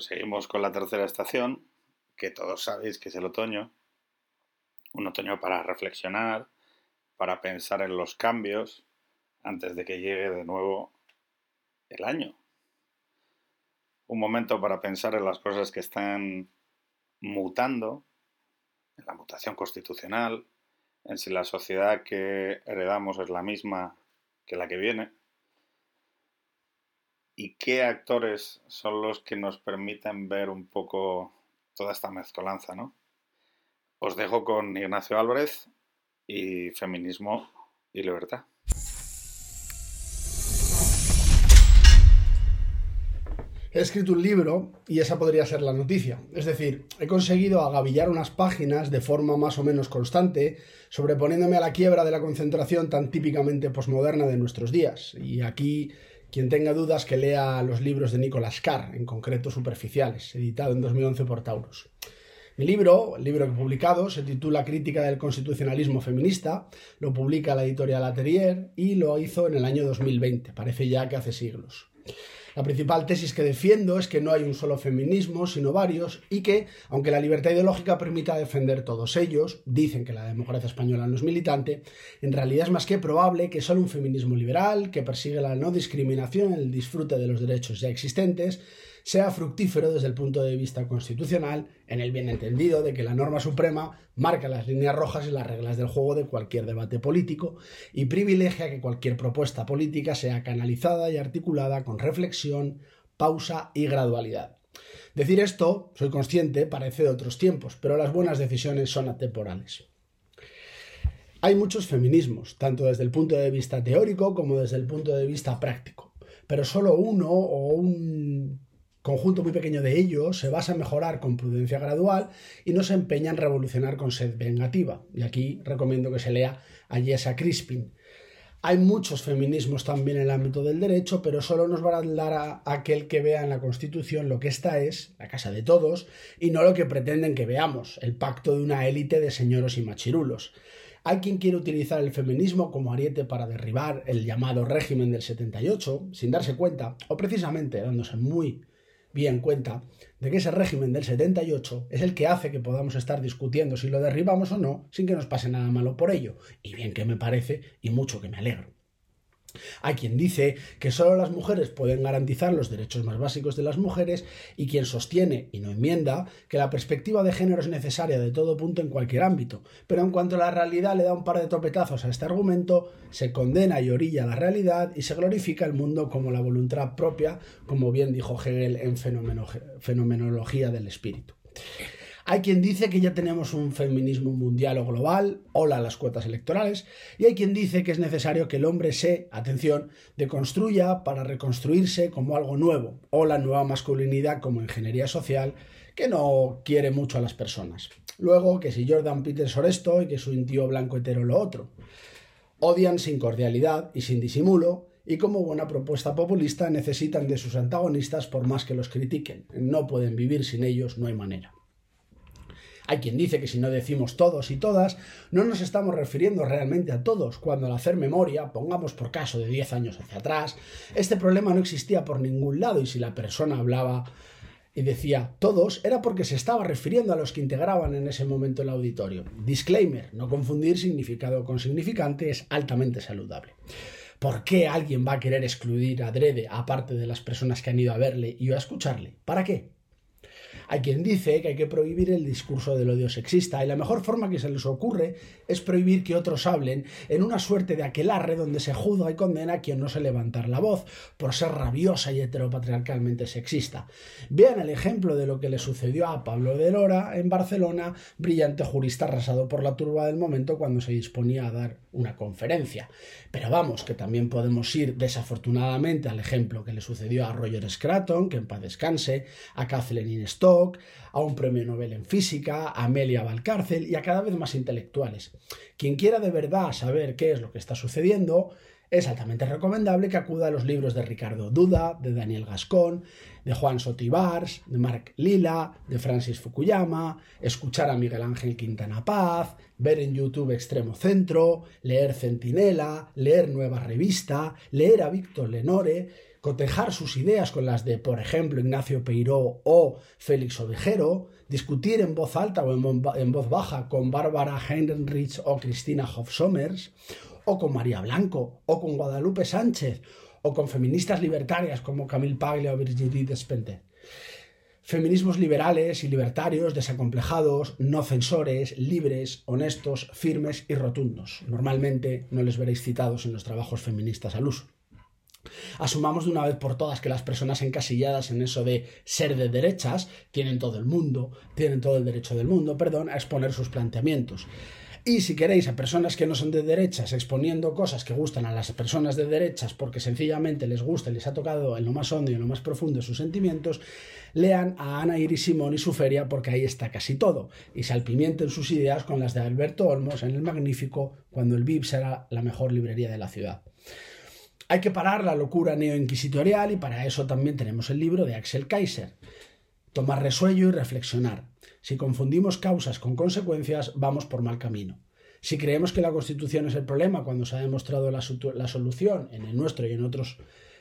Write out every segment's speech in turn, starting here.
Seguimos con la tercera estación, que todos sabéis que es el otoño. Un otoño para reflexionar, para pensar en los cambios antes de que llegue de nuevo el año. Un momento para pensar en las cosas que están mutando, en la mutación constitucional, en si la sociedad que heredamos es la misma que la que viene y qué actores son los que nos permiten ver un poco toda esta mezcolanza, ¿no? Os dejo con Ignacio Álvarez y Feminismo y Libertad. He escrito un libro y esa podría ser la noticia. Es decir, he conseguido agavillar unas páginas de forma más o menos constante, sobreponiéndome a la quiebra de la concentración tan típicamente posmoderna de nuestros días. Y aquí quien tenga dudas que lea los libros de Nicolás Carr, en concreto Superficiales, editado en 2011 por Taurus. Mi libro, el libro que he publicado, se titula Crítica del Constitucionalismo Feminista, lo publica la editorial Atelier y lo hizo en el año 2020, parece ya que hace siglos. La principal tesis que defiendo es que no hay un solo feminismo, sino varios, y que, aunque la libertad ideológica permita defender todos ellos, dicen que la democracia española no es militante, en realidad es más que probable que solo un feminismo liberal, que persigue la no discriminación el disfrute de los derechos ya existentes, sea fructífero desde el punto de vista constitucional, en el bien entendido de que la norma suprema marca las líneas rojas y las reglas del juego de cualquier debate político y privilegia que cualquier propuesta política sea canalizada y articulada con reflexión, pausa y gradualidad. Decir esto, soy consciente, parece de otros tiempos, pero las buenas decisiones son atemporales. Hay muchos feminismos, tanto desde el punto de vista teórico como desde el punto de vista práctico, pero solo uno o un conjunto muy pequeño de ellos se basa en mejorar con prudencia gradual y no se empeña en revolucionar con sed vengativa. Y aquí recomiendo que se lea a Jessa Crispin. Hay muchos feminismos también en el ámbito del derecho, pero solo nos va a dar a aquel que vea en la Constitución lo que esta es, la casa de todos, y no lo que pretenden que veamos, el pacto de una élite de señoros y machirulos. Hay quien quiere utilizar el feminismo como ariete para derribar el llamado régimen del 78, sin darse cuenta, o precisamente dándose muy bien cuenta de que ese régimen del 78 es el que hace que podamos estar discutiendo si lo derribamos o no sin que nos pase nada malo por ello. Y bien que me parece y mucho que me alegro. Hay quien dice que solo las mujeres pueden garantizar los derechos más básicos de las mujeres y quien sostiene, y no enmienda, que la perspectiva de género es necesaria de todo punto en cualquier ámbito. Pero en cuanto la realidad le da un par de topetazos a este argumento, se condena y orilla la realidad y se glorifica el mundo como la voluntad propia, como bien dijo Hegel en Fenomenología del Espíritu. Hay quien dice que ya tenemos un feminismo mundial o global, hola las cuotas electorales, y hay quien dice que es necesario que el hombre se, atención, deconstruya para reconstruirse como algo nuevo, o la nueva masculinidad como ingeniería social, que no quiere mucho a las personas. Luego, que si Jordan Peterson esto y que su tío blanco hetero lo otro. Odian sin cordialidad y sin disimulo, y como buena propuesta populista necesitan de sus antagonistas por más que los critiquen. No pueden vivir sin ellos, no hay manera. Hay quien dice que si no decimos todos y todas, no nos estamos refiriendo realmente a todos, cuando al hacer memoria, pongamos por caso de 10 años hacia atrás, este problema no existía por ningún lado y si la persona hablaba y decía todos, era porque se estaba refiriendo a los que integraban en ese momento el auditorio. Disclaimer, no confundir significado con significante es altamente saludable. ¿Por qué alguien va a querer excluir a Drede aparte de las personas que han ido a verle y a escucharle? ¿Para qué? Hay quien dice que hay que prohibir el discurso del odio sexista y la mejor forma que se les ocurre es prohibir que otros hablen en una suerte de aquelarre donde se juzga y condena a quien no se levantar la voz por ser rabiosa y heteropatriarcalmente sexista. Vean el ejemplo de lo que le sucedió a Pablo de Lora en Barcelona, brillante jurista arrasado por la turba del momento cuando se disponía a dar una conferencia. Pero vamos, que también podemos ir desafortunadamente al ejemplo que le sucedió a Roger Scraton, que en paz descanse, a Kathleen A un premio Nobel en física, a Amelia Valcárcel y a cada vez más intelectuales. Quien quiera de verdad saber qué es lo que está sucediendo, es altamente recomendable que acuda a los libros de Ricardo Duda, de Daniel Gascón, de Juan Sotibars, de Mark Lila, de Francis Fukuyama, escuchar a Miguel Ángel Quintana Paz, ver en YouTube Extremo Centro, leer Centinela, leer Nueva Revista, leer a Víctor Lenore, cotejar sus ideas con las de, por ejemplo, Ignacio Peiró o Félix Ovejero, discutir en voz alta o en voz baja con Bárbara Heinrich o Cristina Hoff Sommers, o con María Blanco, o con Guadalupe Sánchez, o con feministas libertarias como Camille Paglia o Virginie Despentes. Feminismos liberales y libertarios, desacomplejados, no censores, libres, honestos, firmes y rotundos. Normalmente no les veréis citados en los trabajos feministas al uso. Asumamos de una vez por todas que las personas encasilladas en eso de ser de derechas tienen todo el mundo, tienen todo el derecho del mundo, perdón, a exponer sus planteamientos. Y si queréis a personas que no son de derechas exponiendo cosas que gustan a las personas de derechas porque sencillamente les gusta y les ha tocado en lo más hondo y en lo más profundo de sus sentimientos, lean a Ana Iris Simón y su feria porque ahí está casi todo. Y salpimienten sus ideas con las de Alberto Olmos en El Magnífico cuando el VIP será la mejor librería de la ciudad. Hay que parar la locura neoinquisitorial y para eso también tenemos el libro de Axel Kaiser. Tomar resuello y reflexionar. Si confundimos causas con consecuencias, vamos por mal camino. Si creemos que la Constitución es el problema cuando se ha demostrado la, la, solución en el nuestro y en otros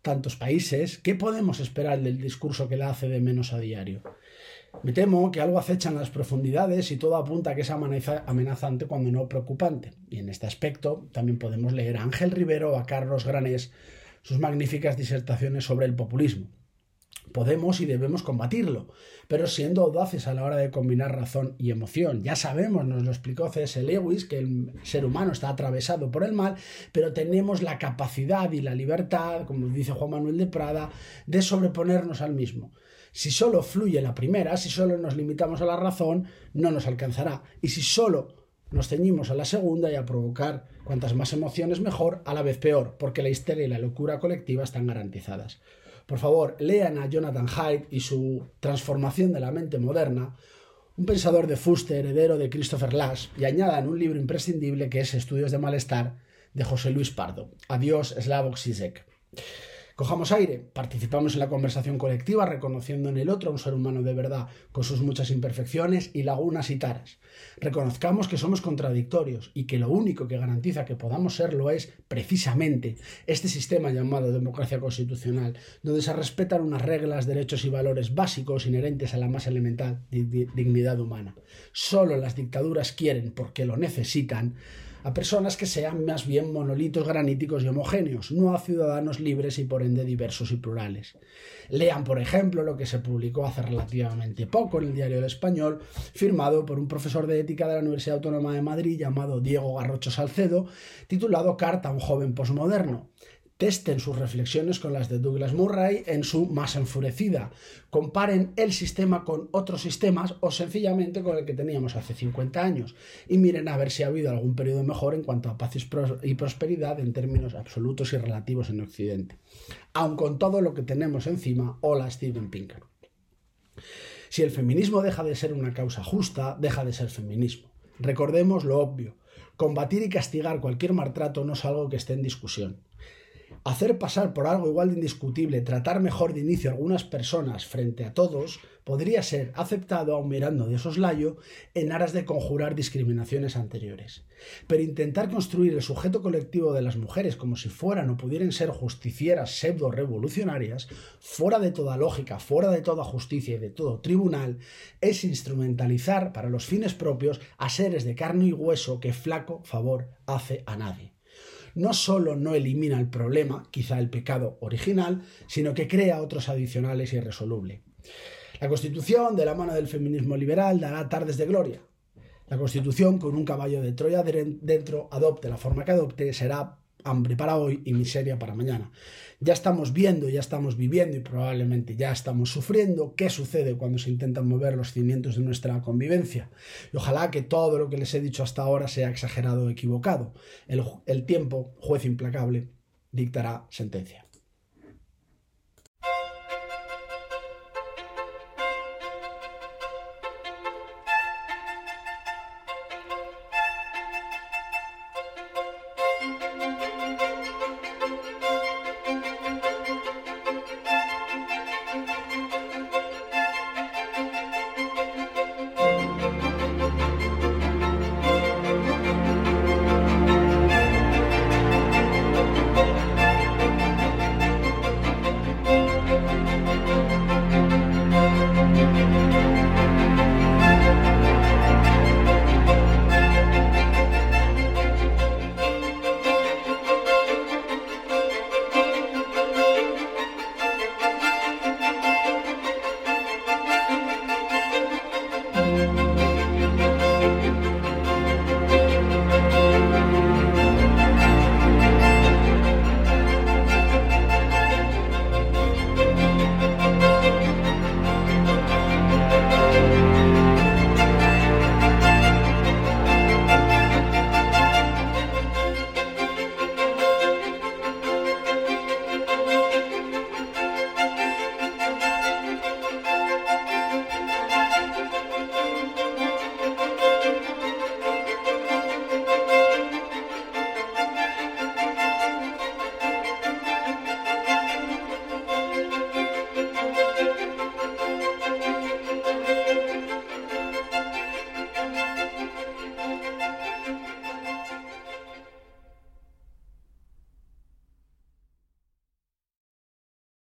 tantos países, ¿qué podemos esperar del discurso que la hace de menos a diario? Me temo que algo acecha en las profundidades y todo apunta a que es amenazante cuando no preocupante. Y en este aspecto también podemos leer a Ángel Rivero o a Carlos Granés sus magníficas disertaciones sobre el populismo. Podemos y debemos combatirlo, pero siendo audaces a la hora de combinar razón y emoción. Ya sabemos, nos lo explicó C.S. Lewis, que el ser humano está atravesado por el mal, pero tenemos la capacidad y la libertad, como dice Juan Manuel de Prada, de sobreponernos al mismo. Si solo fluye la primera, si solo nos limitamos a la razón, no nos alcanzará. Y si solo nos ceñimos a la segunda y a provocar cuantas más emociones mejor, a la vez peor, porque la histeria y la locura colectiva están garantizadas. Por favor, lean a Jonathan Haidt y su Transformación de la mente moderna, un pensador de fuste heredero de Christopher Lash, y añadan un libro imprescindible que es Estudios de Malestar de José Luis Pardo. Adiós, Slavoj Zizek. Cojamos aire, participamos en la conversación colectiva reconociendo en el otro a un ser humano de verdad, con sus muchas imperfecciones y lagunas y taras. Reconozcamos que somos contradictorios y que lo único que garantiza que podamos serlo es, precisamente, este sistema llamado democracia constitucional, donde se respetan unas reglas, derechos y valores básicos inherentes a la más elemental dignidad humana. Solo las dictaduras quieren, porque lo necesitan, a personas que sean más bien monolitos graníticos y homogéneos, no a ciudadanos libres y por ende diversos y plurales. Lean, por ejemplo, lo que se publicó hace relativamente poco en el Diario del Español, firmado por un profesor de ética de la Universidad Autónoma de Madrid llamado Diego Garrocho Salcedo, titulado Carta a un joven posmoderno testen sus reflexiones con las de Douglas Murray en su Más enfurecida. Comparen el sistema con otros sistemas o sencillamente con el que teníamos hace 50 años y miren a ver si ha habido algún periodo mejor en cuanto a paz y prosperidad en términos absolutos y relativos en Occidente. Aun con todo lo que tenemos encima, hola Steven Pinker. Si el feminismo deja de ser una causa justa, deja de ser feminismo. Recordemos lo obvio. Combatir y castigar cualquier maltrato no es algo que esté en discusión hacer pasar por algo igual de indiscutible, tratar mejor de inicio a algunas personas frente a todos, podría ser aceptado aun mirando de soslayo en aras de conjurar discriminaciones anteriores. Pero intentar construir el sujeto colectivo de las mujeres como si fueran o pudieran ser justicieras pseudo-revolucionarias, fuera de toda lógica, fuera de toda justicia y de todo tribunal, es instrumentalizar para los fines propios a seres de carne y hueso que flaco favor hace a nadie no solo no elimina el problema, quizá el pecado original, sino que crea otros adicionales irresolubles. La Constitución, de la mano del feminismo liberal, dará tardes de gloria. La Constitución, con un caballo de Troya dentro, adopte la forma que adopte, será hambre para hoy y miseria para mañana. Ya estamos viendo, ya estamos viviendo y probablemente ya estamos sufriendo qué sucede cuando se intentan mover los cimientos de nuestra convivencia. Y ojalá que todo lo que les he dicho hasta ahora sea exagerado o equivocado. El, el tiempo, juez implacable, dictará sentencia.